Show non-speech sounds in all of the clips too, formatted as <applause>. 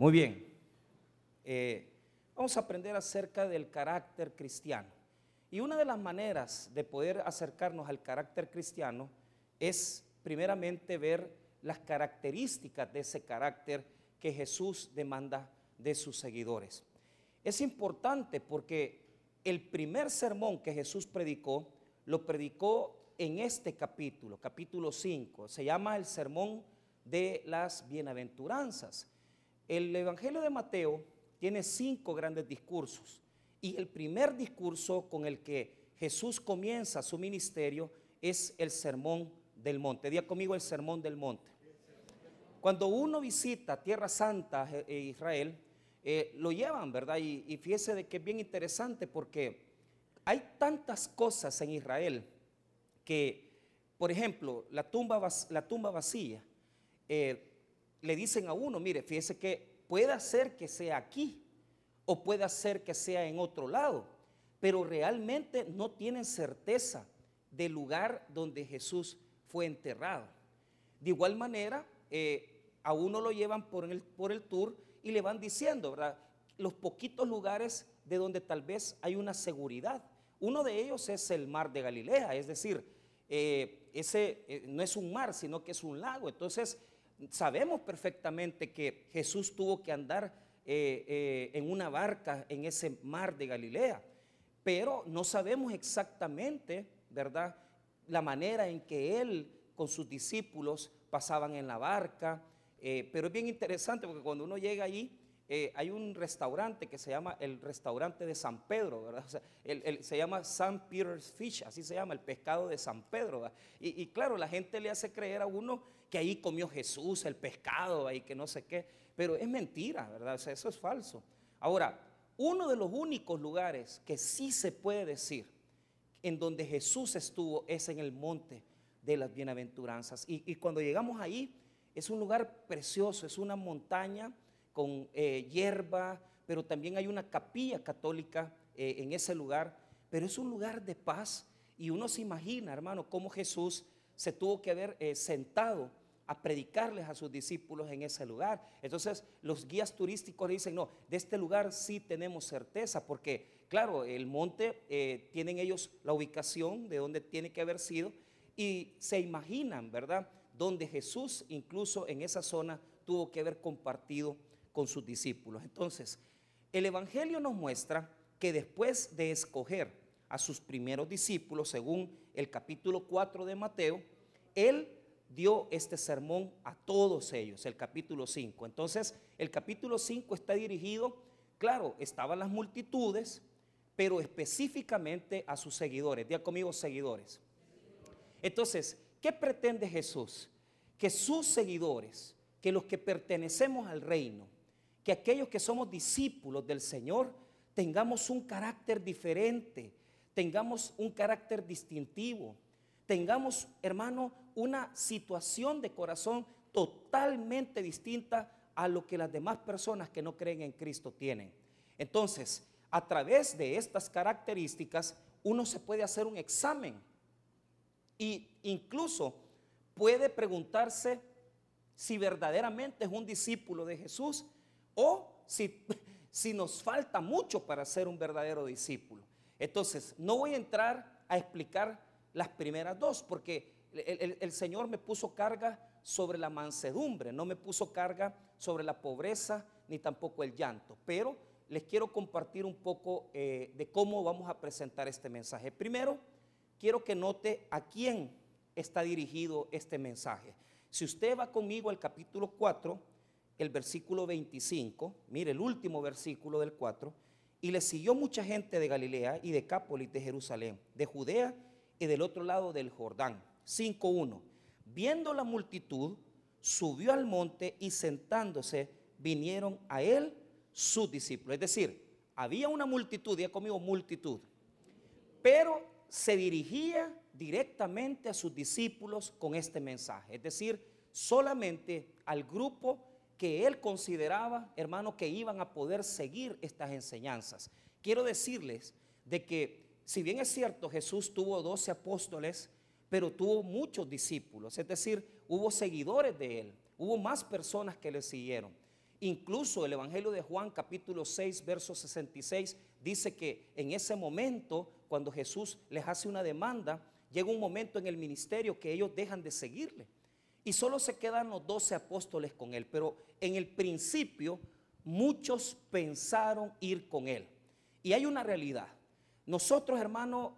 Muy bien. Eh, vamos a aprender acerca del carácter cristiano. Y una de las maneras de poder acercarnos al carácter cristiano es primeramente ver las características de ese carácter que Jesús demanda de sus seguidores. Es importante porque el primer sermón que Jesús predicó, lo predicó en este capítulo, capítulo 5. Se llama el sermón de las bienaventuranzas. El Evangelio de Mateo tiene cinco grandes discursos y el primer discurso con el que Jesús comienza su ministerio es el sermón del monte. Día conmigo el sermón del monte. Cuando uno visita Tierra Santa e Israel, eh, lo llevan, ¿verdad? Y, fíjese de que es bien interesante porque hay tantas cosas en Israel que, por ejemplo, la tumba, la tumba vacía, le dicen a uno, mire, fíjese que puede ser que sea aquí o puede ser que sea en otro lado, pero realmente no tienen certeza del lugar donde Jesús fue enterrado. De igual manera, eh, a uno lo llevan por el, por el tour y le van diciendo, ¿verdad? Los poquitos lugares de donde tal vez hay una seguridad. Uno de ellos es el mar de Galilea, es decir, eh, ese eh, no es un mar, sino que es un lago. Entonces, sabemos perfectamente que Jesús tuvo que andar en una barca en ese mar de Galilea, pero no sabemos exactamente, ¿verdad? la manera en que él con sus discípulos pasaban en la barca. Eh, pero es bien interesante porque cuando uno llega allí, eh, hay un restaurante que se llama el restaurante de San Pedro, ¿verdad? <laughs> se llama San Peter's Fish, así se llama, el pescado de San Pedro. Y, claro, la gente le hace creer a uno que ahí comió Jesús el pescado y que no sé qué, pero es mentira, ¿verdad? eso es falso. Ahora, uno de los únicos lugares que sí se puede decir en donde Jesús estuvo es en el monte de las bienaventuranzas. Y, cuando llegamos ahí, es un lugar precioso, es una montaña con eh, hierba, pero también hay una capilla católica eh, en ese lugar, pero es un lugar de paz. Y uno se imagina, hermano, cómo Jesús se tuvo que haber eh, sentado a predicarles a sus discípulos en ese lugar. Entonces los guías turísticos dicen, no, de este lugar sí tenemos certeza, porque claro, el monte eh, tienen ellos la ubicación de donde tiene que haber sido y se imaginan, ¿verdad? Donde Jesús incluso en esa zona tuvo que haber compartido con sus discípulos. Entonces, el Evangelio nos muestra que después de escoger a sus primeros discípulos, según el capítulo 4 de Mateo, Él dio este sermón a todos ellos, el capítulo 5. Entonces, el capítulo 5 está dirigido, claro, estaban las multitudes, pero específicamente a sus seguidores. Día conmigo, seguidores. Entonces, ¿qué pretende Jesús? Que sus seguidores, que los que pertenecemos al reino, que aquellos que somos discípulos del Señor, tengamos un carácter diferente, tengamos un carácter distintivo, tengamos, hermano, una situación de corazón totalmente distinta a lo que las demás personas que no creen en Cristo tienen. Entonces, a través de estas características, uno se puede hacer un examen e incluso puede preguntarse si verdaderamente es un discípulo de Jesús o si, <laughs> si nos falta mucho para ser un verdadero discípulo. Entonces, no voy a entrar a explicar las primeras dos, porque el, Señor me puso carga sobre la mansedumbre, no me puso carga sobre la pobreza ni tampoco el llanto. Pero les quiero compartir un poco eh, de cómo vamos a presentar este mensaje. Primero, quiero que note a quién está dirigido este mensaje. Si usted va conmigo al capítulo 4, el versículo 25, mire el último versículo del 4, y le siguió mucha gente de Galilea y de Cápolis de Jerusalén, de Judea y del otro lado del Jordán. 5.1. Viendo la multitud, subió al monte y sentándose vinieron a él sus discípulos. Es decir, había una multitud, ya conmigo multitud, pero se dirigía directamente a sus discípulos con este mensaje. Es decir, solamente al grupo que él consideraba, hermano, que iban a poder seguir estas enseñanzas. Quiero decirles de que si bien es cierto, Jesús tuvo 12 apóstoles, pero tuvo muchos discípulos, es decir, hubo seguidores de él, hubo más personas que le siguieron. Incluso el Evangelio de Juan capítulo 6, verso 66 dice que en ese momento, cuando Jesús les hace una demanda, llega un momento en el ministerio que ellos dejan de seguirle. Y solo se quedan los doce apóstoles con él. Pero en el principio muchos pensaron ir con él. Y hay una realidad. Nosotros, hermano,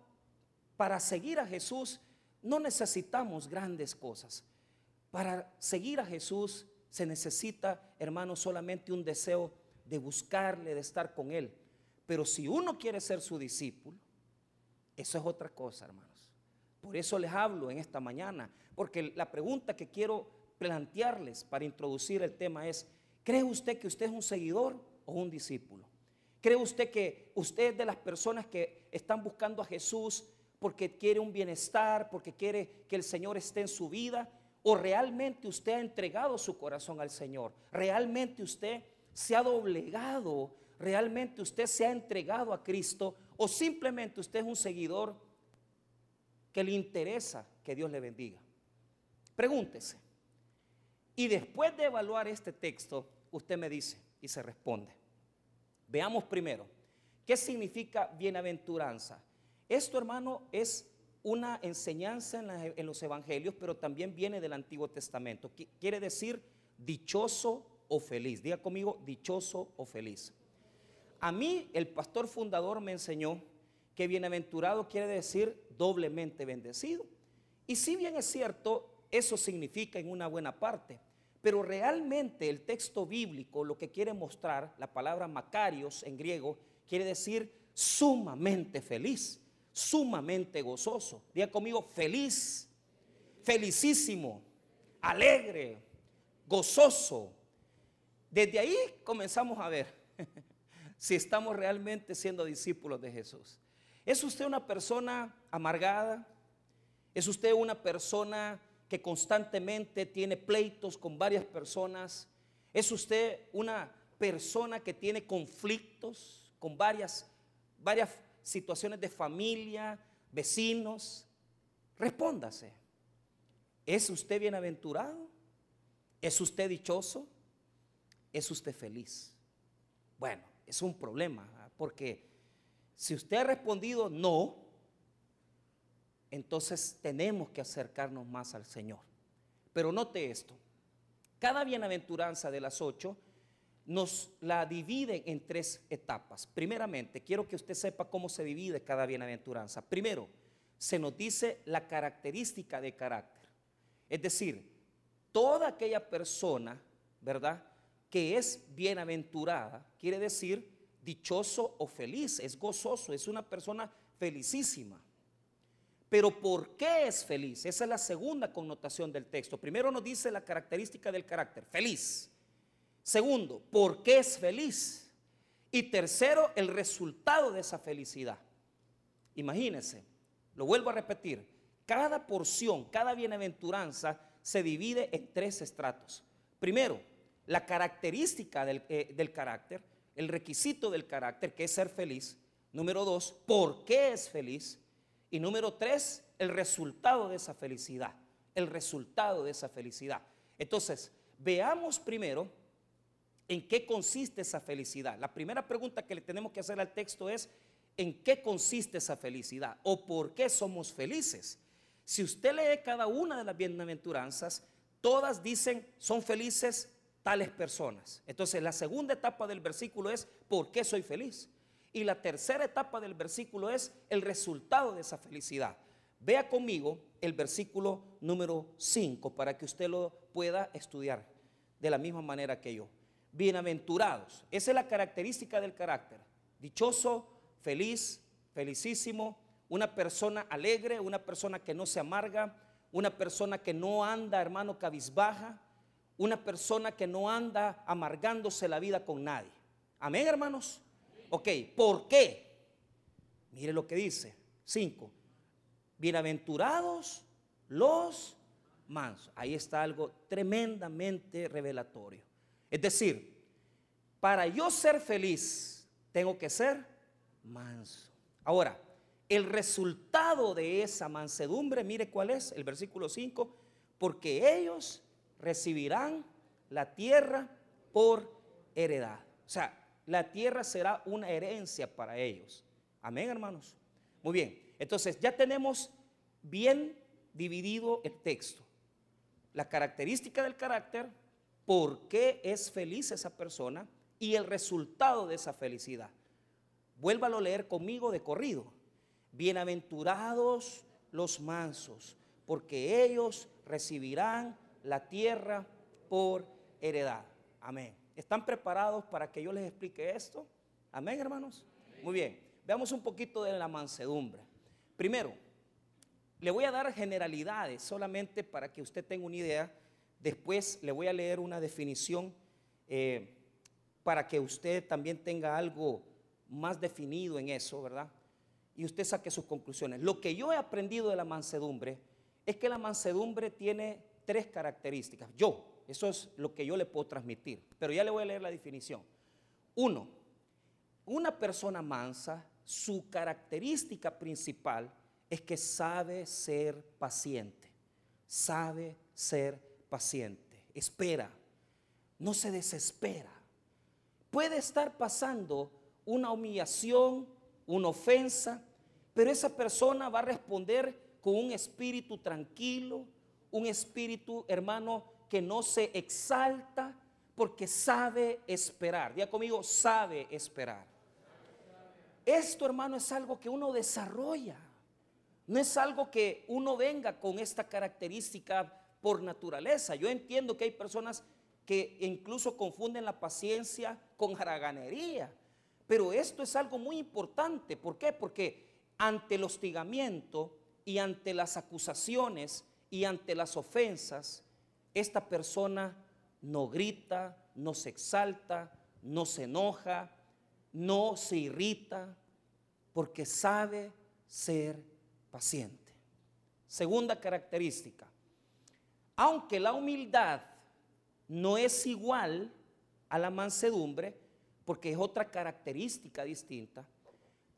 para seguir a Jesús no necesitamos grandes cosas. Para seguir a Jesús se necesita, hermano, solamente un deseo de buscarle, de estar con Él. Pero si uno quiere ser su discípulo, eso es otra cosa, hermanos. Por eso les hablo en esta mañana, porque la pregunta que quiero plantearles para introducir el tema es, ¿cree usted que usted es un seguidor o un discípulo? ¿Cree usted que usted es de las personas que están buscando a Jesús porque quiere un bienestar, porque quiere que el Señor esté en su vida? ¿O realmente usted ha entregado su corazón al Señor? ¿Realmente usted se ha doblegado? ¿Realmente usted se ha entregado a Cristo? ¿O simplemente usted es un seguidor que le interesa que Dios le bendiga? Pregúntese. Y después de evaluar este texto, usted me dice y se responde. Veamos primero, ¿qué significa bienaventuranza? Esto, hermano, es una enseñanza en, los evangelios, pero también viene del Antiguo Testamento. Quiere decir dichoso o feliz. Diga conmigo, dichoso o feliz. A mí el pastor fundador me enseñó que bienaventurado quiere decir doblemente bendecido. Y si bien es cierto, eso significa en una buena parte. Pero realmente el texto bíblico lo que quiere mostrar, la palabra Macarios en griego, quiere decir sumamente feliz, sumamente gozoso. Diga conmigo, feliz, felicísimo, alegre, gozoso. Desde ahí comenzamos a ver <laughs> si estamos realmente siendo discípulos de Jesús. ¿Es usted una persona amargada? ¿Es usted una persona que constantemente tiene pleitos con varias personas? ¿Es usted una persona que tiene conflictos con varias, varias situaciones de familia, vecinos? Respóndase. ¿Es usted bienaventurado? ¿Es usted dichoso? ¿Es usted feliz? Bueno, es un problema, porque si usted ha respondido no, entonces tenemos que acercarnos más al Señor. Pero note esto, cada bienaventuranza de las ocho nos la divide en tres etapas. Primeramente, quiero que usted sepa cómo se divide cada bienaventuranza. Primero, se nos dice la característica de carácter. Es decir, toda aquella persona, ¿verdad? Que es bienaventurada, quiere decir dichoso o feliz, es gozoso, es una persona felicísima. Pero ¿por qué es feliz? Esa es la segunda connotación del texto. Primero nos dice la característica del carácter, feliz. Segundo, ¿por qué es feliz? Y tercero, el resultado de esa felicidad. Imagínense, lo vuelvo a repetir, cada porción, cada bienaventuranza se divide en tres estratos. Primero, la característica del, eh, del carácter, el requisito del carácter, que es ser feliz. Número dos, ¿por qué es feliz? Y número tres, el resultado de esa felicidad. El resultado de esa felicidad. Entonces, veamos primero en qué consiste esa felicidad. La primera pregunta que le tenemos que hacer al texto es, ¿en qué consiste esa felicidad? ¿O por qué somos felices? Si usted lee cada una de las bienaventuranzas, todas dicen, son felices tales personas. Entonces, la segunda etapa del versículo es, ¿por qué soy feliz? Y la tercera etapa del versículo es el resultado de esa felicidad. Vea conmigo el versículo número 5 para que usted lo pueda estudiar de la misma manera que yo. Bienaventurados. Esa es la característica del carácter. Dichoso, feliz, felicísimo, una persona alegre, una persona que no se amarga, una persona que no anda, hermano, cabizbaja, una persona que no anda amargándose la vida con nadie. Amén, hermanos. Ok, ¿por qué? Mire lo que dice. Cinco. Bienaventurados los mansos. Ahí está algo tremendamente revelatorio. Es decir, para yo ser feliz, tengo que ser manso. Ahora, el resultado de esa mansedumbre, mire cuál es, el versículo 5, porque ellos recibirán la tierra por heredad. O sea, la tierra será una herencia para ellos. Amén, hermanos. Muy bien. Entonces, ya tenemos bien dividido el texto. La característica del carácter, por qué es feliz esa persona y el resultado de esa felicidad. Vuélvalo a leer conmigo de corrido. Bienaventurados los mansos, porque ellos recibirán la tierra por heredad. Amén. ¿Están preparados para que yo les explique esto? Amén, hermanos. Muy bien. Veamos un poquito de la mansedumbre. Primero, le voy a dar generalidades solamente para que usted tenga una idea. Después le voy a leer una definición eh, para que usted también tenga algo más definido en eso, ¿verdad? Y usted saque sus conclusiones. Lo que yo he aprendido de la mansedumbre es que la mansedumbre tiene tres características. Yo, eso es lo que yo le puedo transmitir. Pero ya le voy a leer la definición. Uno, una persona mansa, su característica principal es que sabe ser paciente. Sabe ser paciente. Espera. No se desespera. Puede estar pasando una humillación, una ofensa, pero esa persona va a responder con un espíritu tranquilo, un espíritu, hermano, que no se exalta porque sabe esperar. Diga conmigo, sabe esperar. Esto, hermano, es algo que uno desarrolla. No es algo que uno venga con esta característica por naturaleza. Yo entiendo que hay personas que incluso confunden la paciencia con haraganería. Pero esto es algo muy importante. ¿Por qué? Porque ante el hostigamiento y ante las acusaciones y ante las ofensas, esta persona no grita, no se exalta, no se enoja, no se irrita, porque sabe ser paciente. Segunda característica, aunque la humildad no es igual a la mansedumbre, porque es otra característica distinta,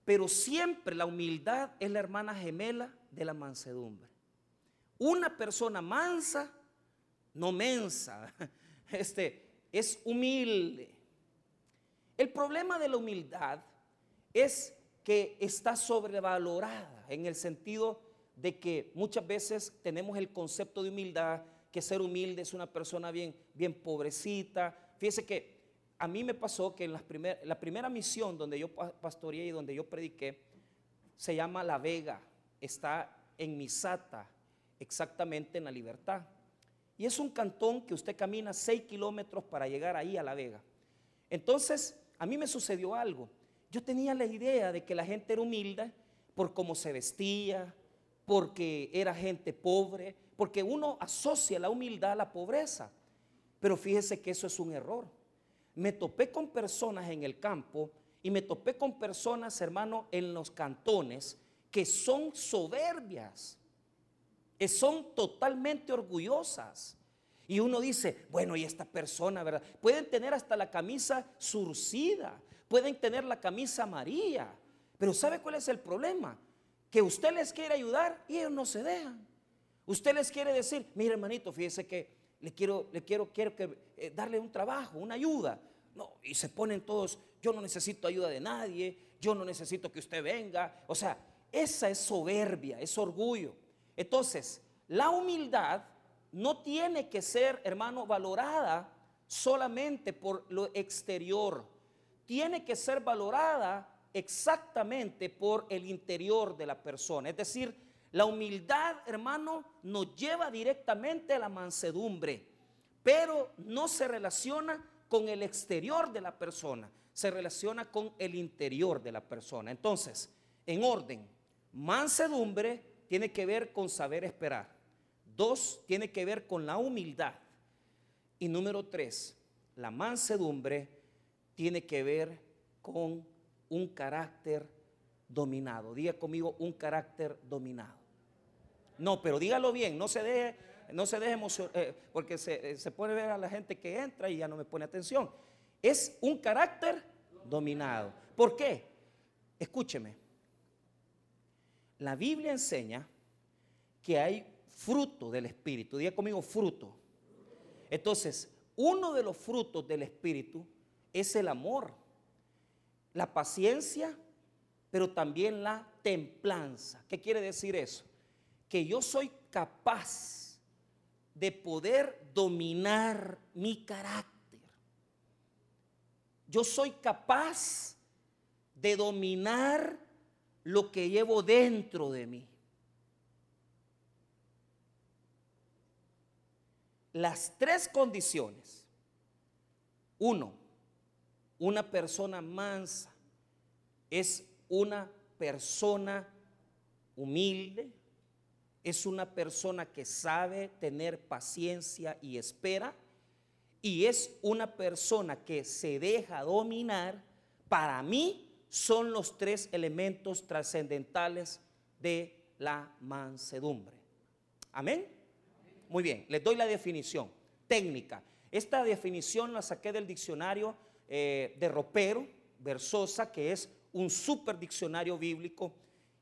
pero siempre la humildad es la hermana gemela de la mansedumbre. Una persona mansa no mensa, <laughs> este, es humilde. El problema de la humildad es que está sobrevalorada en el sentido de que muchas veces tenemos el concepto de humildad, que ser humilde es una persona bien, bien pobrecita. Fíjese que a mí me pasó que en la primera misión donde yo pastoreé y donde yo prediqué, se llama La Vega, está en Misata, exactamente en la libertad. Y es un cantón que usted camina 6 kilómetros para llegar ahí a La Vega. Entonces, a mí me sucedió algo. Yo tenía la idea de que la gente era humilde por cómo se vestía, porque era gente pobre, porque uno asocia la humildad a la pobreza. Pero fíjese que eso es un error. Me topé con personas en el campo y me topé con personas, hermano, en los cantones que son soberbias son totalmente orgullosas. Y uno dice, bueno, y esta persona, ¿verdad? Pueden tener hasta la camisa surcida, pueden tener la camisa amarilla, pero ¿sabe cuál es el problema? Que usted les quiere ayudar y ellos no se dejan. Usted les quiere decir, mire hermanito, fíjese que le quiero, le quiero, quiero que, eh, darle un trabajo, una ayuda. No, y se ponen todos, yo no necesito ayuda de nadie, yo no necesito que usted venga. O sea, esa es soberbia, es orgullo. Entonces, la humildad no tiene que ser, hermano, valorada solamente por lo exterior. Tiene que ser valorada exactamente por el interior de la persona. Es decir, la humildad, hermano, nos lleva directamente a la mansedumbre, pero no se relaciona con el exterior de la persona, se relaciona con el interior de la persona. Entonces, en orden, mansedumbre, tiene que ver con saber esperar. Dos, tiene que ver con la humildad. Y número tres, la mansedumbre tiene que ver con un carácter dominado. Diga conmigo un carácter dominado. No, pero dígalo bien, no se deje, no se deje emocionar, eh, porque se, eh, se puede ver a la gente que entra y ya no me pone atención. Es un carácter dominado. ¿Por qué? Escúcheme, la Biblia enseña que hay fruto del Espíritu. Diga conmigo fruto. Entonces, uno de los frutos del Espíritu es el amor, la paciencia, pero también la templanza. ¿Qué quiere decir eso? Que yo soy capaz de poder dominar mi carácter. Yo soy capaz de dominar lo que llevo dentro de mí. Las tres condiciones. Uno, una persona mansa es una persona humilde, es una persona que sabe tener paciencia y espera, y es una persona que se deja dominar, para mí son los tres elementos trascendentales de la mansedumbre. Amén. Muy bien, les doy la definición técnica. Esta definición la saqué del diccionario eh, de Ropero, Versosa, que es un super diccionario bíblico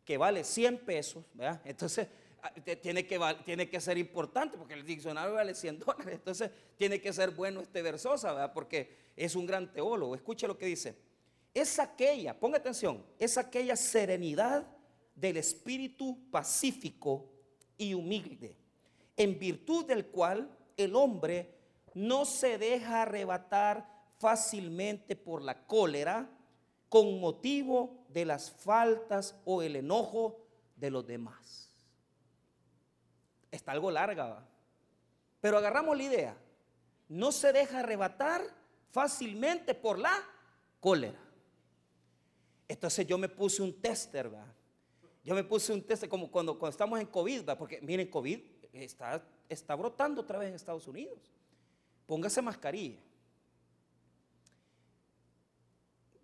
que vale 100 pesos, Entonces, ah, tiene que, tiene que ser importante porque el diccionario vale 100 dólares. Entonces, tiene que ser bueno este Versosa, Porque es un gran teólogo. Escuche lo que dice. Es aquella, ponga atención, es aquella serenidad del espíritu pacífico y humilde, en virtud del cual el hombre no se deja arrebatar fácilmente por la cólera con motivo de las faltas o el enojo de los demás. Está algo larga, pero agarramos la idea. No se deja arrebatar fácilmente por la cólera. Entonces yo me puse un tester, ¿verdad? Yo me puse un tester como cuando, cuando estamos en COVID, ¿verdad? Porque miren, COVID está, está brotando otra vez en Estados Unidos. Póngase mascarilla.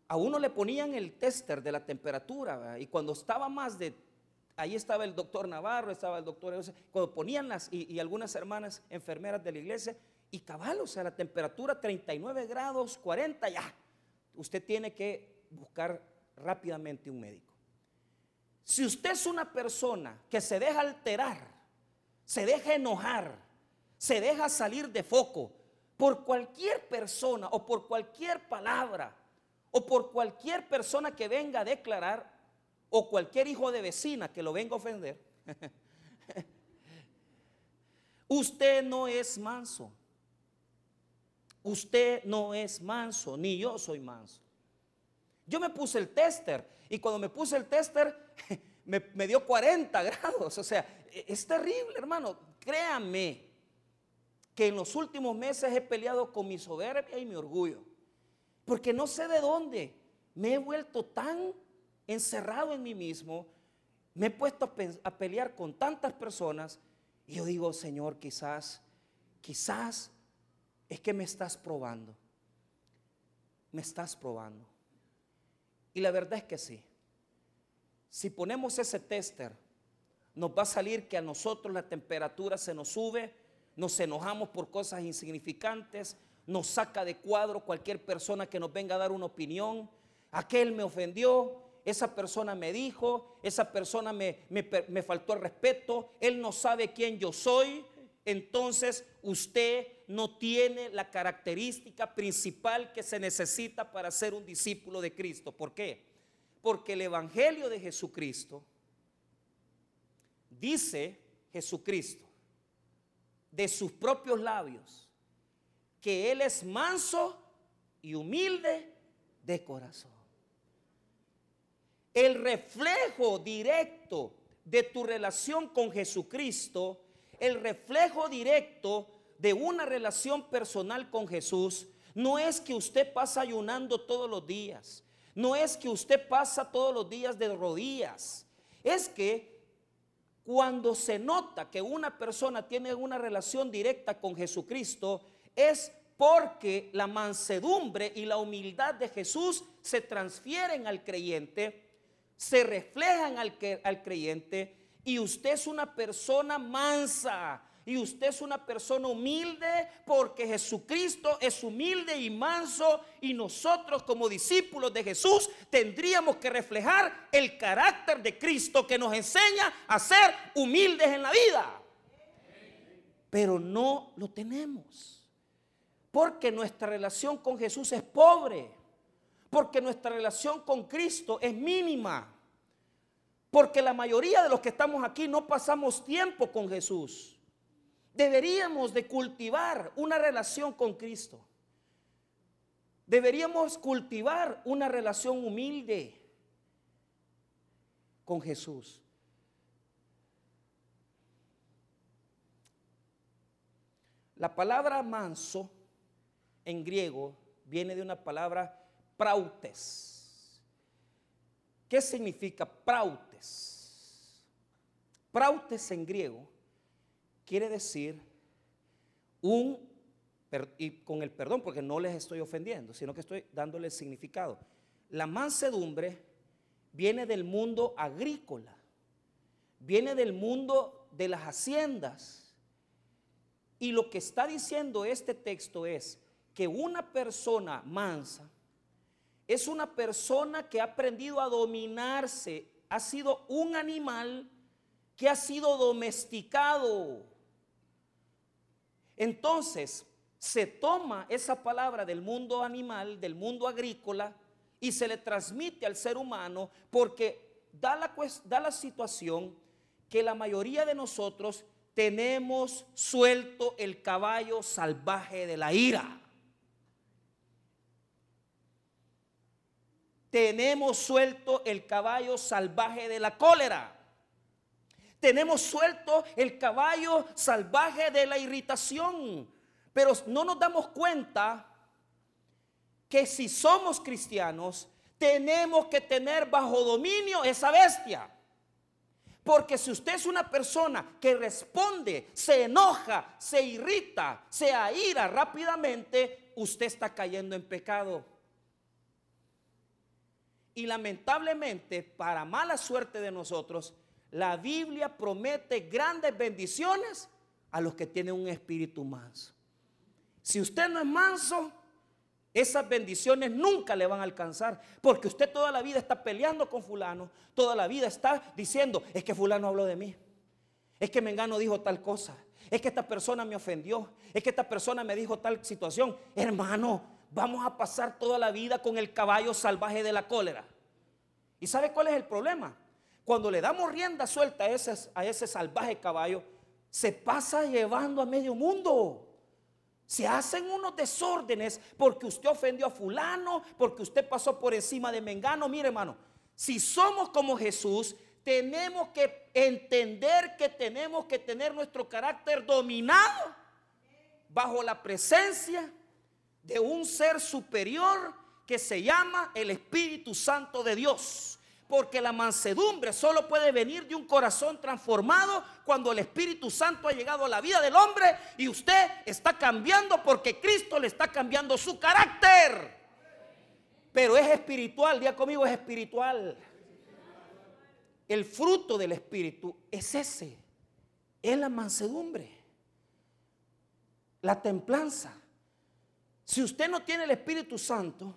a uno le ponían el tester de la temperatura, y cuando estaba más de, ahí estaba el doctor Navarro, estaba el doctor, cuando ponían las, y, algunas hermanas enfermeras de la iglesia, y cabal, o sea, la temperatura 39 grados, 40, ya, usted tiene que buscar rápidamente un médico. Si usted es una persona que se deja alterar, se deja enojar, se deja salir de foco por cualquier persona o por cualquier palabra, o por cualquier persona que venga a declarar o cualquier hijo de vecina que lo venga a ofender, <laughs> usted no es manso. Usted no es manso, ni yo soy manso. Yo me puse el tester y cuando me puse el tester <laughs> me, dio 40 grados. O sea, e, es terrible, hermano. Créame que en los últimos meses he peleado con mi soberbia y mi orgullo. Porque no sé de dónde me he vuelto tan encerrado en mí mismo, me he puesto a, pelear con tantas personas y yo digo, Señor, quizás, quizás es que me estás probando. Me estás probando. Y la verdad es que sí. Si ponemos ese tester, nos va a salir que a nosotros la temperatura se nos sube, nos enojamos por cosas insignificantes, nos saca de cuadro cualquier persona que nos venga a dar una opinión. Aquel me ofendió, esa persona me dijo, esa persona me, me, faltó el respeto, él no sabe quién yo soy. Entonces usted no tiene la característica principal que se necesita para ser un discípulo de Cristo. ¿Por qué? Porque el Evangelio de Jesucristo dice Jesucristo de sus propios labios que Él es manso y humilde de corazón. El reflejo directo de tu relación con Jesucristo, el reflejo directo de una relación personal con Jesús, no es que usted pasa ayunando todos los días, no es que usted pasa todos los días de rodillas, es que cuando se nota que una persona tiene una relación directa con Jesucristo, es porque la mansedumbre y la humildad de Jesús se transfieren al creyente, se reflejan al, al creyente y usted es una persona mansa, y usted es una persona humilde porque Jesucristo es humilde y manso y nosotros como discípulos de Jesús tendríamos que reflejar el carácter de Cristo que nos enseña a ser humildes en la vida. Pero no lo tenemos. Porque nuestra relación con Jesús es pobre. Porque nuestra relación con Cristo es mínima. Porque la mayoría de los que estamos aquí no pasamos tiempo con Jesús. Deberíamos de cultivar una relación con Cristo. Deberíamos cultivar una relación humilde con Jesús. La palabra manso en griego viene de una palabra prautes. ¿Qué significa prautes? Prautes en griego quiere decir un, y con el perdón, porque no les estoy ofendiendo, sino que estoy dándole significado. La mansedumbre viene del mundo agrícola, viene del mundo de las haciendas. Y lo que está diciendo este texto es que una persona mansa es una persona que ha aprendido a dominarse, ha sido un animal que ha sido domesticado. Entonces, se toma esa palabra del mundo animal, del mundo agrícola, y se le transmite al ser humano porque da la, situación que la mayoría de nosotros tenemos suelto el caballo salvaje de la ira. Tenemos suelto el caballo salvaje de la cólera. Tenemos suelto el caballo salvaje de la irritación. Pero no nos damos cuenta que si somos cristianos, tenemos que tener bajo dominio esa bestia. Porque si usted es una persona que responde, se enoja, se irrita, se aira rápidamente, usted está cayendo en pecado. Y lamentablemente, para mala suerte de nosotros, la Biblia promete grandes bendiciones a los que tienen un espíritu manso. Si usted no es manso, esas bendiciones nunca le van a alcanzar, porque usted toda la vida está peleando con fulano, toda la vida está diciendo, es que fulano habló de mí, es que Mengano dijo tal cosa, es que esta persona me ofendió, es que esta persona me dijo tal situación. Hermano, vamos a pasar toda la vida con el caballo salvaje de la cólera. ¿Y sabe cuál es el problema? Cuando le damos rienda suelta a ese, a ese salvaje caballo, se pasa llevando a medio mundo. Se hacen unos desórdenes porque usted ofendió a fulano, porque usted pasó por encima de Mengano. Mire, hermano, si somos como Jesús, tenemos que entender que tenemos que tener nuestro carácter dominado bajo la presencia de un ser superior que se llama el Espíritu Santo de Dios. Porque la mansedumbre solo puede venir de un corazón transformado cuando el Espíritu Santo ha llegado a la vida del hombre y usted está cambiando porque Cristo le está cambiando su carácter. Pero es espiritual, día conmigo es espiritual. El fruto del Espíritu es ese, es la mansedumbre, la templanza. Si usted no tiene el Espíritu Santo,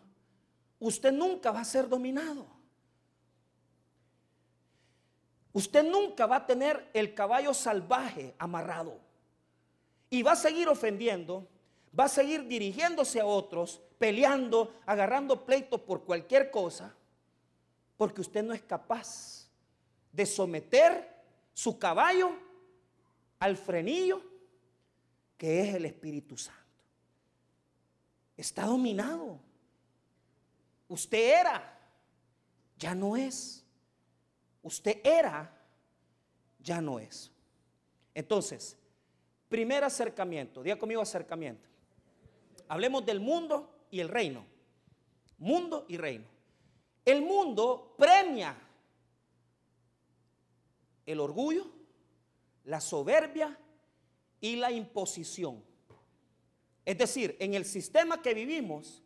usted nunca va a ser dominado. Usted nunca va a tener el caballo salvaje amarrado. Y va a seguir ofendiendo, va a seguir dirigiéndose a otros, peleando, agarrando pleito por cualquier cosa, porque usted no es capaz de someter su caballo al frenillo que es el Espíritu Santo. Está dominado. Usted era, ya no es usted era, ya no es. Entonces, primer acercamiento, diga conmigo acercamiento. Hablemos del mundo y el reino. Mundo y reino. El mundo premia el orgullo, la soberbia y la imposición. Es decir, en el sistema que vivimos,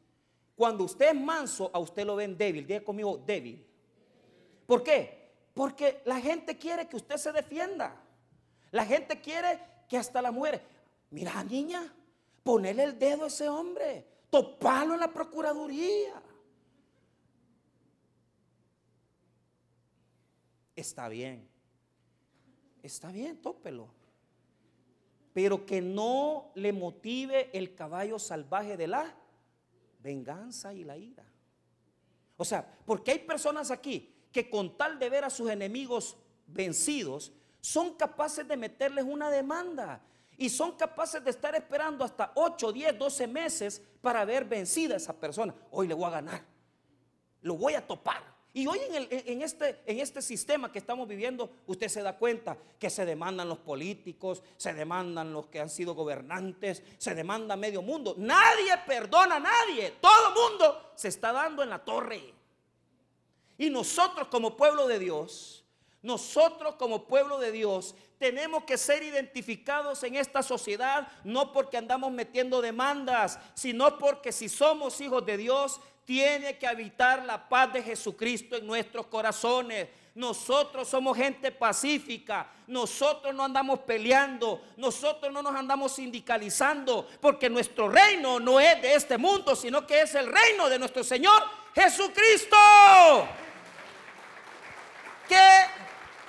cuando usted es manso, a usted lo ven débil. Diga conmigo débil. ¿Por qué? Porque la gente quiere que usted se defienda. La gente quiere que hasta la muere. Mira, niña, ponele el dedo a ese hombre. Topalo en la procuraduría. Está bien. Está bien, tópelo. pero que no le motive el caballo salvaje de la venganza y la ira. O sea, porque hay personas aquí que con tal de ver a sus enemigos vencidos, son capaces de meterles una demanda y son capaces de estar esperando hasta 8, 10, 12 meses para ver vencida a esa persona. Hoy le voy a ganar, lo voy a topar. Y hoy en, este, en este sistema que estamos viviendo, usted se da cuenta que se demandan los políticos, se demandan los que han sido gobernantes, se demanda medio mundo. Nadie perdona a nadie. Todo el mundo se está dando en la torre. Y nosotros como pueblo de Dios, nosotros como pueblo de Dios tenemos que ser identificados en esta sociedad no porque andamos metiendo demandas, sino porque si somos hijos de Dios tiene que habitar la paz de Jesucristo en nuestros corazones. Nosotros somos gente pacífica, nosotros no andamos peleando, nosotros no nos andamos sindicalizando, porque nuestro reino no es de este mundo, sino que es el reino de nuestro Señor Jesucristo.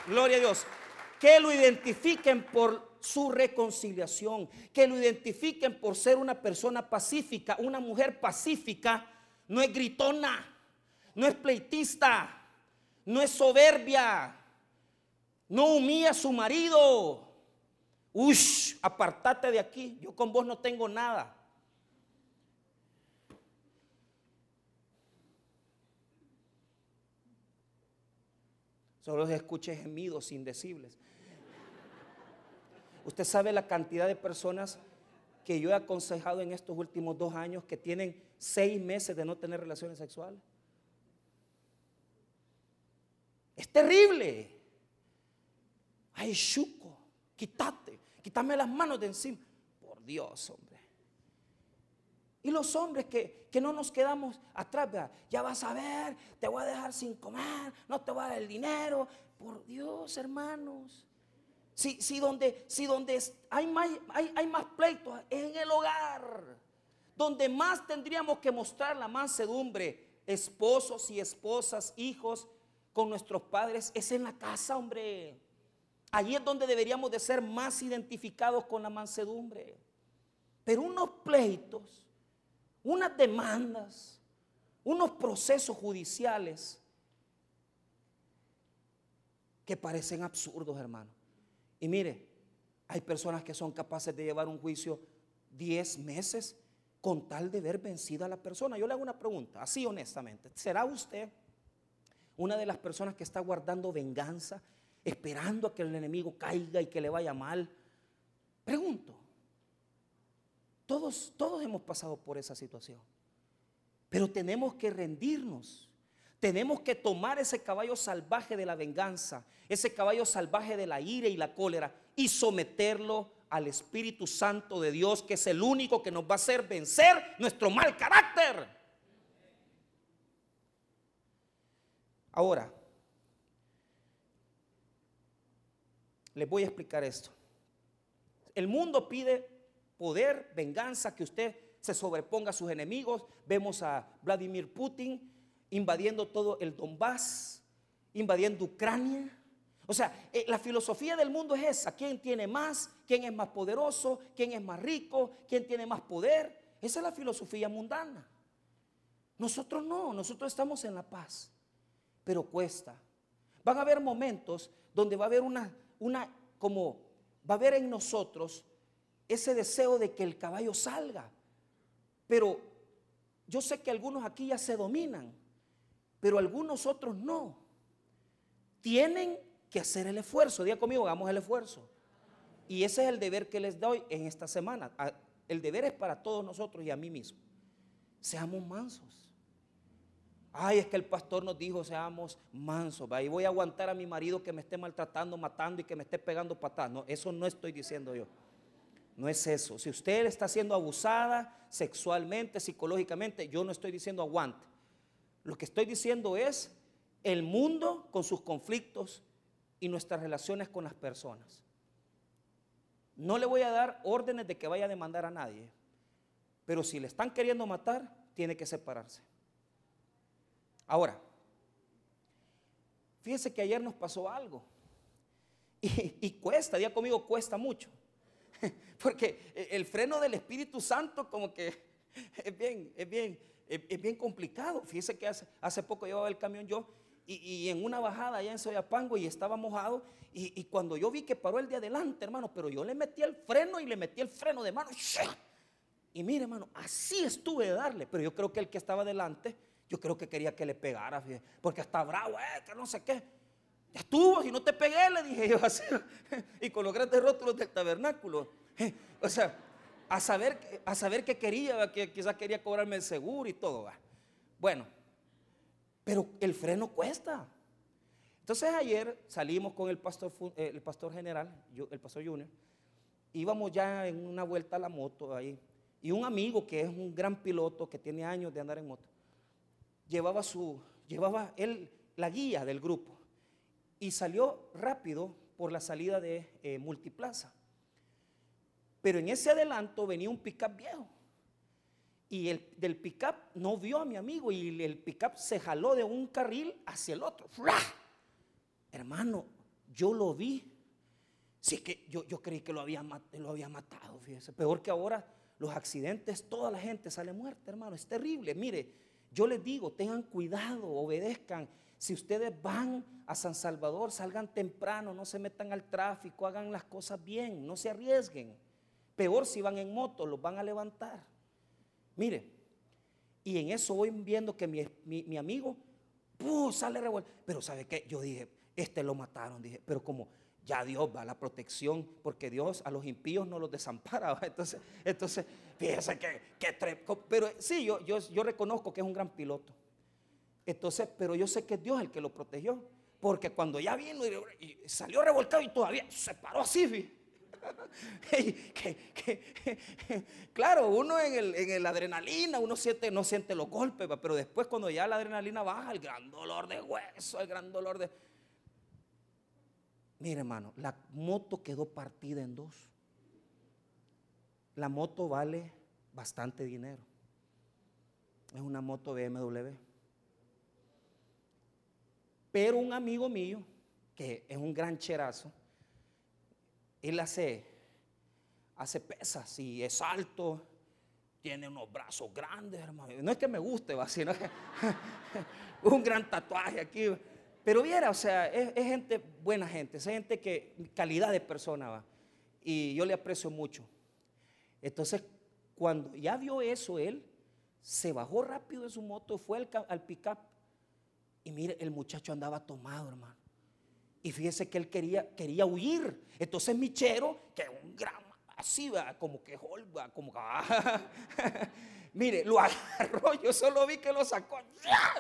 Gloria a Dios, que lo identifiquen por su reconciliación, que lo identifiquen por ser una persona pacífica, una mujer pacífica no es gritona, no es pleitista, no es soberbia, no humilla a su marido. Ush, apartate de aquí, yo con vos no tengo nada. Solo se escuche gemidos indecibles. Usted sabe la cantidad de personas que yo he aconsejado en estos últimos dos años que tienen seis meses de no tener relaciones sexuales. Es terrible. Ay, chuco, quítate, quítame las manos de encima. Por Dios, hombre. Y los hombres que, que no nos quedamos atrás, ya vas a ver, te voy a dejar sin comer, no te voy a dar el dinero. Por Dios, hermanos. Si, si, donde, si donde hay, más, hay, hay más pleitos es en el hogar. Donde más tendríamos que mostrar la mansedumbre, esposos y esposas, hijos, con nuestros padres, es en la casa, hombre. Allí es donde deberíamos de ser más identificados con la mansedumbre. Pero unos pleitos, unas demandas, unos procesos judiciales que parecen absurdos, hermano. Y mire, hay personas que son capaces de llevar un juicio 10 meses con tal de ver vencida a la persona. Yo le hago una pregunta, así honestamente. ¿Será usted una de las personas que está guardando venganza, esperando a que el enemigo caiga y que le vaya mal? Pregunto. Todos, todos hemos pasado por esa situación. Pero tenemos que rendirnos. Tenemos que tomar ese caballo salvaje de la venganza, ese caballo salvaje de la ira y la cólera y someterlo al Espíritu Santo de Dios, que es el único que nos va a hacer vencer nuestro mal carácter. Ahora, les voy a explicar esto. El mundo pide poder, venganza, que usted se sobreponga a sus enemigos. Vemos a Vladimir Putin invadiendo todo el Donbass, invadiendo Ucrania. O sea, eh, la filosofía del mundo es esa. ¿Quién tiene más? ¿Quién es más poderoso? ¿Quién es más rico? ¿Quién tiene más poder? Esa es la filosofía mundana. Nosotros no, nosotros estamos en la paz, pero cuesta. Van a haber momentos donde va a haber una, una, como, va a haber en nosotros ese deseo de que el caballo salga. Pero yo sé que algunos aquí ya se dominan pero algunos otros no. Tienen que hacer el esfuerzo. Diga conmigo, hagamos el esfuerzo. Y ese es el deber que les doy en esta semana. El deber es para todos nosotros y a mí mismo. Seamos mansos. Ay, es que el pastor nos dijo, seamos mansos. Y voy a aguantar a mi marido que me esté maltratando, matando y que me esté pegando patadas. No, eso no estoy diciendo yo. No es eso. Si usted está siendo abusada sexualmente, psicológicamente, yo no estoy diciendo aguante. Lo que estoy diciendo es el mundo con sus conflictos y nuestras relaciones con las personas. No le voy a dar órdenes de que vaya a demandar a nadie, pero si le están queriendo matar, tiene que separarse. Ahora, fíjense que ayer nos pasó algo <laughs> y, y cuesta, día conmigo cuesta mucho. <laughs> Porque el freno del Espíritu Santo como que <laughs> es bien, es bien, es, bien complicado. Fíjese que hace, hace poco llevaba el camión yo y, en una bajada allá en Soyapango y estaba mojado. Y, cuando yo vi que paró el de adelante, hermano, pero yo le metí el freno y le metí el freno de mano. Y mire, hermano, así estuve de darle. Pero yo creo que el que estaba adelante, yo creo que quería que le pegara, porque está bravo, eh, que no sé qué. Estuvo, si no te pegué, le dije yo así. <laughs> Y con los grandes rótulos del tabernáculo. <laughs> O sea, a saber, a saber qué quería, que quizás quería cobrarme el seguro y todo. Bueno, pero el freno cuesta. Entonces ayer salimos con el pastor, eh, el pastor general, el pastor Junior, íbamos ya en una vuelta a la moto ahí, y un amigo que es un gran piloto, que tiene años de andar en moto, llevaba su, llevaba él la guía del grupo, y salió rápido por la salida de eh, Multiplaza. Pero en ese adelanto venía un pickup viejo. Y el del pickup no vio a mi amigo y el pickup se jaló de un carril hacia el otro. Hermano, yo lo vi. Sí, que yo, yo creí que lo había, lo había matado, fíjese. Peor que ahora, los accidentes, toda la gente sale muerta, hermano. Es terrible. Mire, yo les digo, tengan cuidado, obedezcan. Si ustedes van a San Salvador, salgan temprano, no se metan al tráfico, hagan las cosas bien, no se arriesguen. Peor si van en moto, los van a levantar. Mire, y en eso voy viendo que mi, amigo sale revuelto. Pero ¿sabe qué? Yo dije, este lo mataron. Dije, pero como ya Dios va a la protección, porque Dios a los impíos no los desampara. Entonces, entonces fíjese que, pero sí, yo, yo reconozco que es un gran piloto. Entonces, pero yo sé que es Dios el que lo protegió. Porque cuando ya vino y, salió revolcado y todavía se paró así, <laughs> <laughs> claro, uno en el, adrenalina, uno siente, no siente los golpes, pero después cuando ya la adrenalina baja, el gran dolor de hueso, el gran dolor de... Mire hermano, la moto quedó partida en dos. La moto vale bastante dinero. Es una moto BMW. Pero un amigo mío, que es un gran cherazo, él hace, hace pesas y es alto, tiene unos brazos grandes, hermano. No es que me guste, ¿va? sino que <laughs> un gran tatuaje aquí. Pero viera, o sea, es, gente, buena gente, es gente que, calidad de persona, ¿va? Y yo le aprecio mucho. Entonces, cuando ya vio eso él, se bajó rápido de su moto, fue al, al pick-up. Y mire, el muchacho andaba tomado, hermano. Y fíjese que él quería, quería huir. Entonces Michero, que un gran, así, como que holga, como que... <laughs> mire, lo <laughs> agarró, yo solo vi que lo sacó,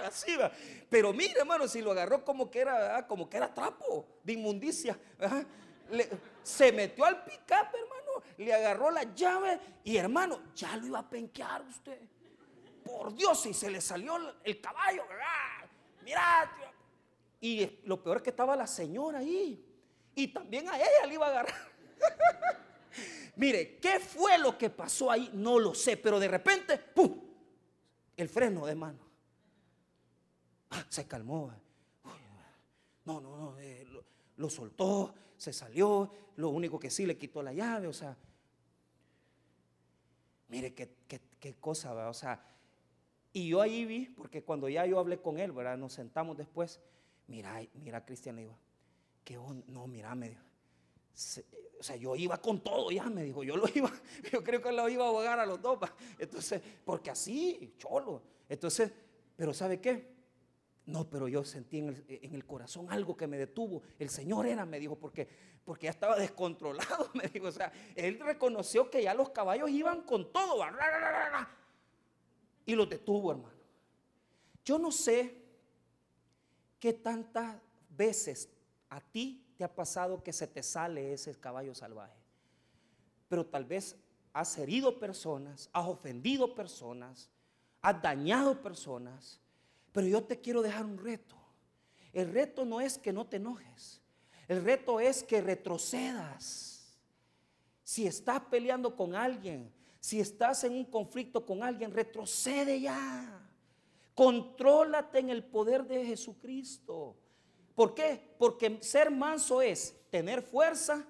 así, va. Pero mire, hermano, si lo agarró como que era, como que era trapo de inmundicia. se metió al pick hermano, le agarró la llave y hermano, ya lo iba a penquear usted. Por Dios, si se le salió el caballo, mira, y lo peor es que estaba la señora ahí. Y también a ella le iba a agarrar. <laughs> Mire, ¿qué fue lo que pasó ahí? No lo sé, pero de repente, ¡pum! El freno de mano. Ah, se calmó. No, no, no, eh, lo, soltó, se salió. Lo único que sí le quitó la llave, o sea. Mire qué, qué, cosa, ¿verdad? o sea. Y yo ahí vi, porque cuando ya yo hablé con él, ¿verdad? Nos sentamos después mira, mira, Cristian, le digo, ¿qué No, mira, me dijo. o sea, yo iba con todo ya, me dijo, yo lo <laughs> iba, yo creo que lo iba a ahogar a los dos, entonces, porque así, cholo, entonces, pero ¿sabe qué? No, pero yo sentí en el, corazón algo que me detuvo. El Señor era, me dijo, porque, porque ya estaba descontrolado, <laughs> me dijo. O sea, él reconoció que ya los caballos iban con todo. Y los detuvo, hermano. Yo no sé ¿Qué tantas veces a ti te ha pasado que se te sale ese caballo salvaje? Pero tal vez has herido personas, has ofendido personas, has dañado personas. Pero yo te quiero dejar un reto. El reto no es que no te enojes. El reto es que retrocedas. Si estás peleando con alguien, si estás en un conflicto con alguien, retrocede ya. Contrólate en el poder de Jesucristo. ¿Por qué? Porque ser manso es tener fuerza,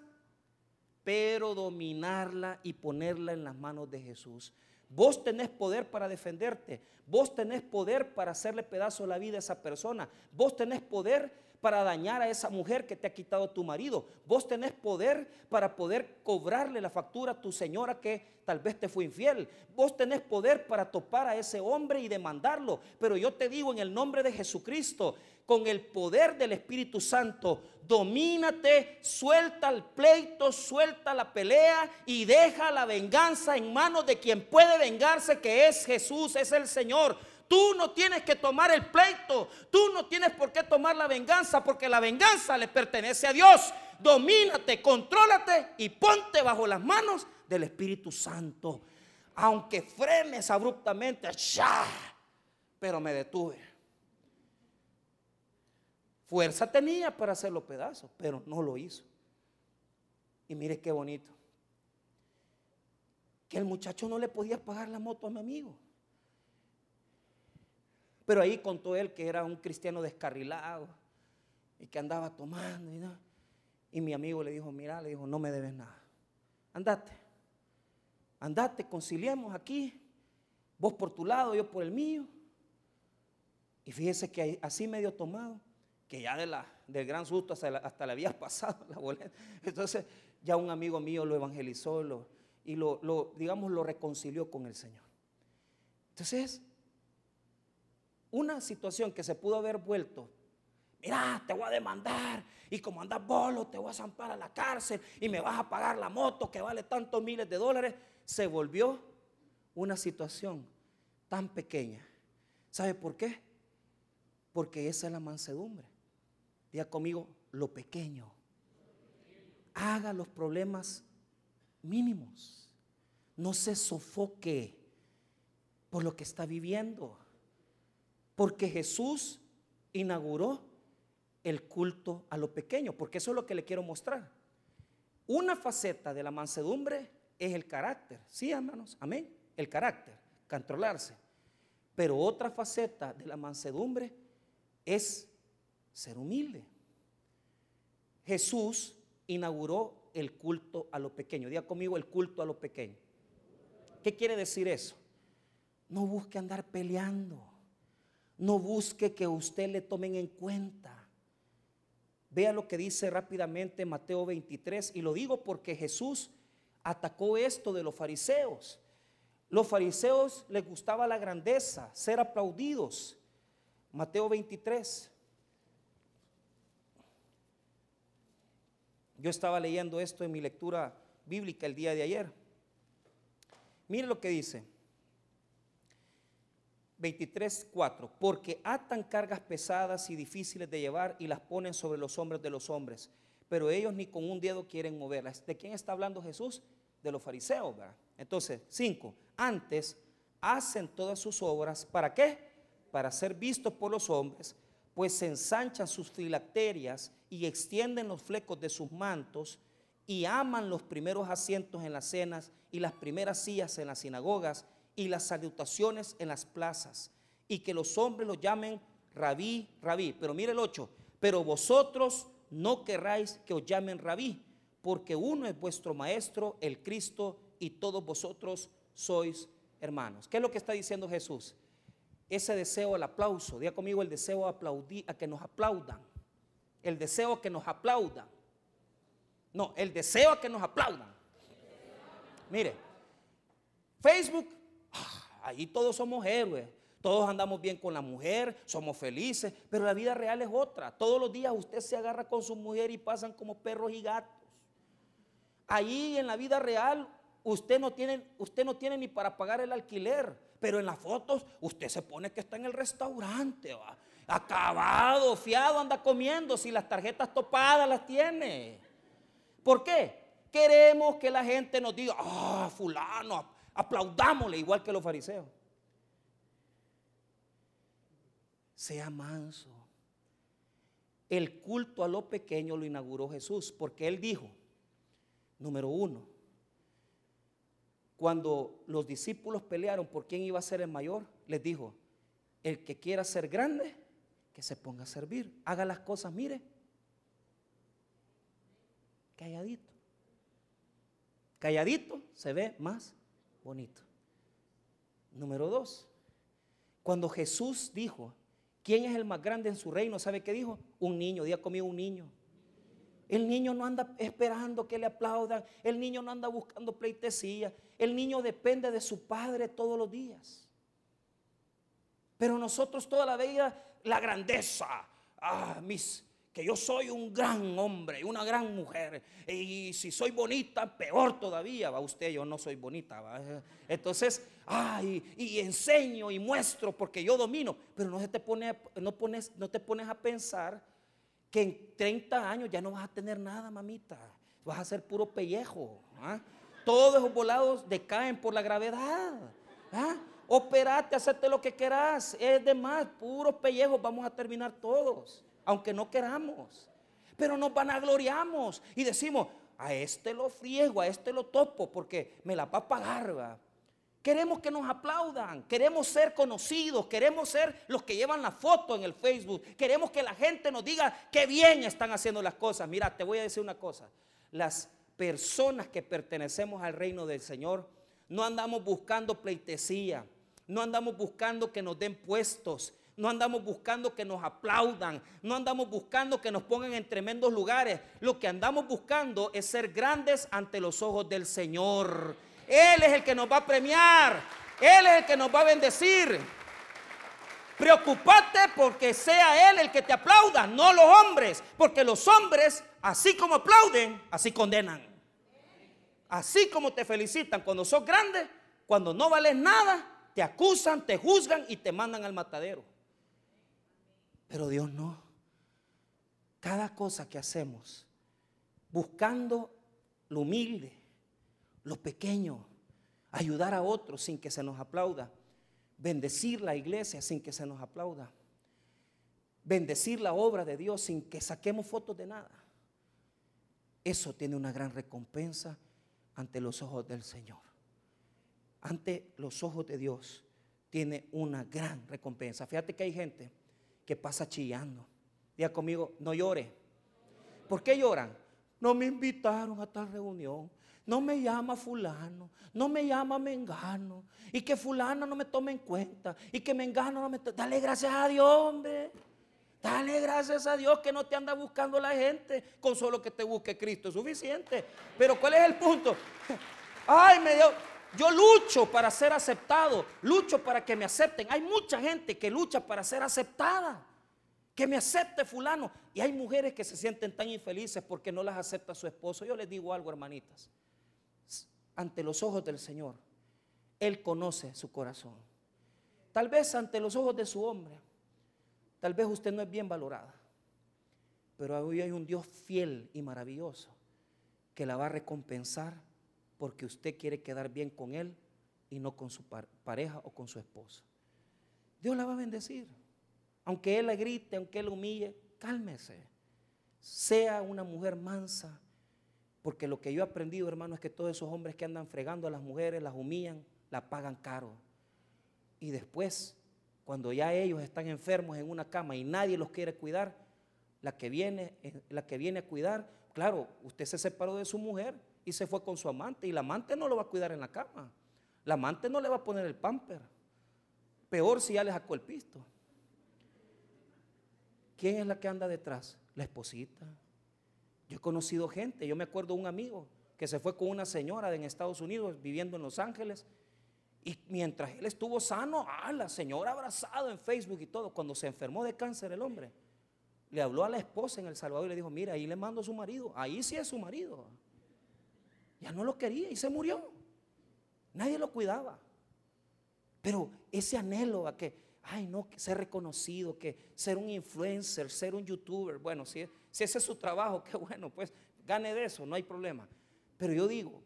pero dominarla y ponerla en las manos de Jesús. Vos tenés poder para defenderte. Vos tenés poder para hacerle pedazo la vida a esa persona. Vos tenés poder para dañar a esa mujer que te ha quitado tu marido. Vos tenés poder para poder cobrarle la factura a tu señora que tal vez te fue infiel. Vos tenés poder para topar a ese hombre y demandarlo. Pero yo te digo en el nombre de Jesucristo, con el poder del Espíritu Santo, domínate, suelta el pleito, suelta la pelea y deja la venganza en manos de quien puede vengarse, que es Jesús, es el Señor. Tú no tienes que tomar el pleito, tú no tienes por qué tomar la venganza, porque la venganza le pertenece a Dios. Domínate, contrólate y ponte bajo las manos del Espíritu Santo. Aunque frenes abruptamente, ¡ya! pero me detuve. Fuerza tenía para hacerlo pedazos, pero no lo hizo. Y mire qué bonito. Que el muchacho no le podía pagar la moto a mi amigo. Pero ahí contó él que era un cristiano descarrilado y que andaba tomando y nada. Y mi amigo le dijo, mira, le dijo, no me debes nada. Andate. Andate, conciliemos aquí. Vos por tu lado, yo por el mío. Y fíjese que así medio tomado, que ya de la, del gran susto hasta, le había <laughs> pasado la boleta. Entonces ya un amigo mío lo evangelizó y lo, lo, digamos, lo reconcilió con el Señor. Entonces, una situación que se pudo haber vuelto, mira, te voy a demandar y como andas bolo, te voy a zampar a la cárcel y me vas a pagar la moto que vale tantos miles de dólares, se volvió una situación tan pequeña. ¿Sabe por qué? Porque esa es la mansedumbre. Diga conmigo, lo pequeño. Haga los problemas mínimos. No se sofoque por lo que está viviendo. Porque Jesús inauguró el culto a lo pequeño, porque eso es lo que le quiero mostrar. Una faceta de la mansedumbre es el carácter, ¿sí, hermanos? Amén. El carácter, controlarse. Pero otra faceta de la mansedumbre es ser humilde. Jesús inauguró el culto a lo pequeño. Diga conmigo el culto a lo pequeño. ¿Qué quiere decir eso? No busque andar peleando. No busque que usted le tomen en cuenta. Vea lo que dice rápidamente Mateo 23 y lo digo porque Jesús atacó esto de los fariseos. Los fariseos les gustaba la grandeza, ser aplaudidos. Mateo 23. Yo estaba leyendo esto en mi lectura bíblica el día de ayer. Mire lo que dice. 23.4, porque atan cargas pesadas y difíciles de llevar y las ponen sobre los hombres de los hombres, pero ellos ni con un dedo quieren moverlas. ¿De quién está hablando Jesús? De los fariseos, ¿verdad? Entonces, 5, antes hacen todas sus obras, ¿para qué? Para ser vistos por los hombres, pues se ensanchan sus filacterias y extienden los flecos de sus mantos y aman los primeros asientos en las cenas y las primeras sillas en las sinagogas y las salutaciones en las plazas, y que los hombres lo llamen rabí, rabí. Pero mire el 8, pero vosotros no querráis que os llamen rabí, porque uno es vuestro maestro, el Cristo, y todos vosotros sois hermanos. ¿Qué es lo que está diciendo Jesús? Ese deseo al aplauso, diga conmigo el deseo a aplaudir, a que nos aplaudan. El deseo a que nos aplaudan. No, el deseo a que nos aplaudan. Mire, Facebook Ahí todos somos héroes. Todos andamos bien con la mujer, somos felices, pero la vida real es otra. Todos los días usted se agarra con su mujer y pasan como perros y gatos. Ahí en la vida real usted no tiene, usted no tiene ni para pagar el alquiler, pero en las fotos usted se pone que está en el restaurante, acabado, fiado, anda comiendo, si las tarjetas topadas las tiene. ¿Por qué? Queremos que la gente nos diga, ah, fulano, aplaudámosle igual que los fariseos. Sea manso. El culto a lo pequeño lo inauguró Jesús porque él dijo, número uno, cuando los discípulos pelearon por quién iba a ser el mayor, les dijo, el que quiera ser grande, que se ponga a servir, haga las cosas, mire, calladito. Calladito se ve más bonito. Número dos, cuando Jesús dijo, ¿quién es el más grande en su reino? ¿Sabe qué dijo? Un niño, día conmigo un niño. El niño no anda esperando que le aplaudan, el niño no anda buscando pleitesía, el niño depende de su padre todos los días. Pero nosotros toda la vida, la grandeza, ah, mis, que yo soy un gran hombre, una gran mujer, y si soy bonita, peor todavía, va usted, yo no soy bonita, ¿va? entonces, ay, y enseño y muestro porque yo domino, pero no se te pone, no pones, no te pones a pensar que en 30 años ya no vas a tener nada, mamita, vas a ser puro pellejo, ¿ah? todos esos volados decaen por la gravedad, ¿ah? operate, hacerte lo que querás, es de más, puros pellejos vamos a terminar todos aunque no queramos. Pero nos vanagloriamos y decimos, a este lo friego, a este lo topo, porque me la va a pagar. Queremos que nos aplaudan, queremos ser conocidos, queremos ser los que llevan la foto en el Facebook, queremos que la gente nos diga qué bien están haciendo las cosas. Mira, te voy a decir una cosa, las personas que pertenecemos al reino del Señor no andamos buscando pleitesía, no andamos buscando que nos den puestos, no andamos buscando que nos aplaudan, no andamos buscando que nos pongan en tremendos lugares. Lo que andamos buscando es ser grandes ante los ojos del Señor. Él es el que nos va a premiar, Él es el que nos va a bendecir. Preocupate porque sea Él el que te aplauda, no los hombres, porque los hombres, así como aplauden, así condenan. Así como te felicitan cuando sos grande, cuando no vales nada, te acusan, te juzgan y te mandan al matadero. Pero Dios no. Cada cosa que hacemos, buscando lo humilde, lo pequeño, ayudar a otros sin que se nos aplauda, bendecir la iglesia sin que se nos aplauda, bendecir la obra de Dios sin que saquemos fotos de nada. Eso tiene una gran recompensa ante los ojos del Señor. Ante los ojos de Dios tiene una gran recompensa. Fíjate que hay gente que pasa chillando. Diga conmigo, no llore. ¿Por qué lloran? No me invitaron a tal reunión. No me llama fulano, no me llama mengano. Y que fulano no me tome en cuenta. Y que mengano no me tome. Dale gracias a Dios, hombre. Dale gracias a Dios que no te anda buscando la gente. Con solo que te busque Cristo es suficiente. Pero ¿cuál es el punto? <laughs> Ay, me dio... Yo lucho para ser aceptado, lucho para que me acepten. Hay mucha gente que lucha para ser aceptada. Que me acepte fulano. Y hay mujeres que se sienten tan infelices porque no las acepta su esposo. Yo les digo algo, hermanitas. Ante los ojos del Señor, Él conoce su corazón. Tal vez ante los ojos de su hombre, tal vez usted no es bien valorada. Pero hoy hay un Dios fiel y maravilloso que la va a recompensar porque usted quiere quedar bien con él y no con su pareja o con su esposo. Dios la va a bendecir. Aunque él le grite, aunque él humille, cálmese. Sea una mujer mansa. Porque lo que yo he aprendido, hermano, es que todos esos hombres que andan fregando a las mujeres, las humillan, la pagan caro. Y después, cuando ya ellos están enfermos en una cama y nadie los quiere cuidar, la que viene, eh, la que viene a cuidar, claro, usted se separó de su mujer, y se fue con su amante. Y la amante no lo va a cuidar en la cama. La amante no le va a poner el pamper. Peor si ya le sacó el pisto. ¿Quién es la que anda detrás? La esposita. Yo he conocido gente, yo me acuerdo de un amigo que se fue con una señora en Estados Unidos viviendo en Los Ángeles. Y mientras él estuvo sano, ah, la señora abrazado en Facebook y todo. Cuando se enfermó de cáncer el hombre, le habló a la esposa en El Salvador y le dijo, mira, ahí le mando a su marido. Ahí sí es su marido. Ya no lo quería y se murió. Nadie lo cuidaba. Pero ese anhelo a que, ay no, ser reconocido, que ser un influencer, ser un youtuber, bueno, si, si ese es su trabajo, <laughs> qué bueno, pues gane de eso, no hay problema. Pero yo digo,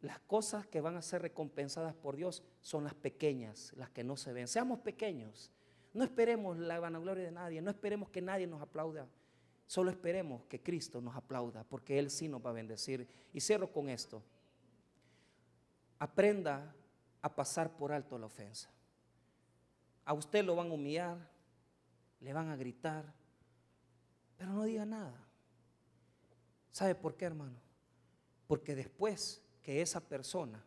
las cosas que van a ser recompensadas por Dios son las pequeñas, las que no se ven. Seamos pequeños. No esperemos la vanagloria de nadie, no esperemos que nadie nos aplauda. Solo esperemos que Cristo nos aplauda, porque Él sí nos va a bendecir. Y cierro con esto. Aprenda a pasar por alto la ofensa. A usted lo van a humillar, le van a gritar, pero no diga nada. ¿Sabe por qué, hermano? Porque después que esa persona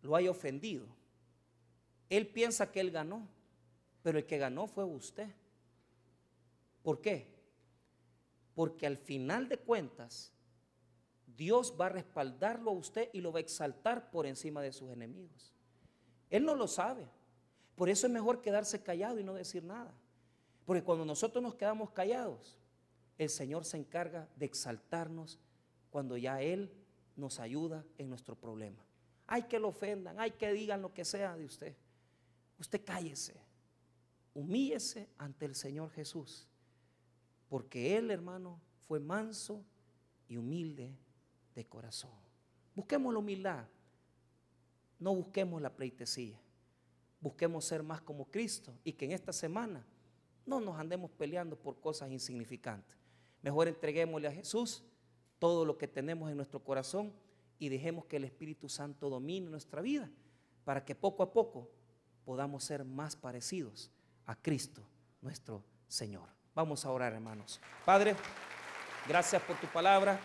lo haya ofendido, él piensa que él ganó, pero el que ganó fue usted. ¿Por qué? Porque al final de cuentas, Dios va a respaldarlo a usted y lo va a exaltar por encima de sus enemigos. Él no lo sabe. Por eso es mejor quedarse callado y no decir nada. Porque cuando nosotros nos quedamos callados, el Señor se encarga de exaltarnos cuando ya Él nos ayuda en nuestro problema. Hay que lo ofendan, hay que digan lo que sea de usted. Usted cállese, humíllese ante el Señor Jesús, porque Él, hermano, fue manso y humilde de corazón. Busquemos la humildad, no busquemos la pleitesía, busquemos ser más como Cristo y que en esta semana no nos andemos peleando por cosas insignificantes. Mejor entreguémosle a Jesús todo lo que tenemos en nuestro corazón y dejemos que el Espíritu Santo domine nuestra vida para que poco a poco podamos ser más parecidos a Cristo, nuestro Señor. Vamos a orar, hermanos. Padre, gracias por tu palabra.